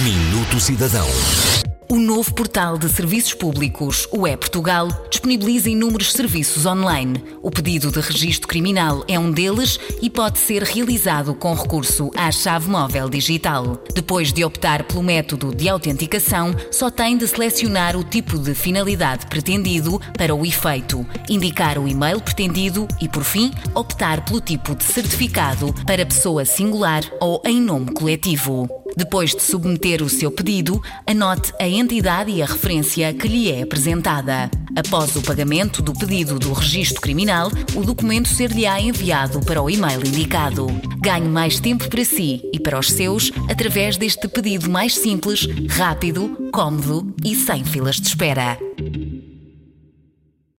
Minuto Cidadão. O novo portal de serviços públicos, o E-Portugal, disponibiliza inúmeros serviços online. O pedido de registro criminal é um deles e pode ser realizado com recurso à chave móvel digital. Depois de optar pelo método de autenticação, só tem de selecionar o tipo de finalidade pretendido para o efeito, indicar o e-mail pretendido e, por fim, optar pelo tipo de certificado para pessoa singular ou em nome coletivo. Depois de submeter o seu pedido, anote a entidade e a referência que lhe é apresentada. Após o pagamento do pedido do registro criminal, o documento ser-lhe-á enviado para o e-mail indicado. Ganhe mais tempo para si e para os seus através deste pedido mais simples, rápido, cómodo e sem filas de espera.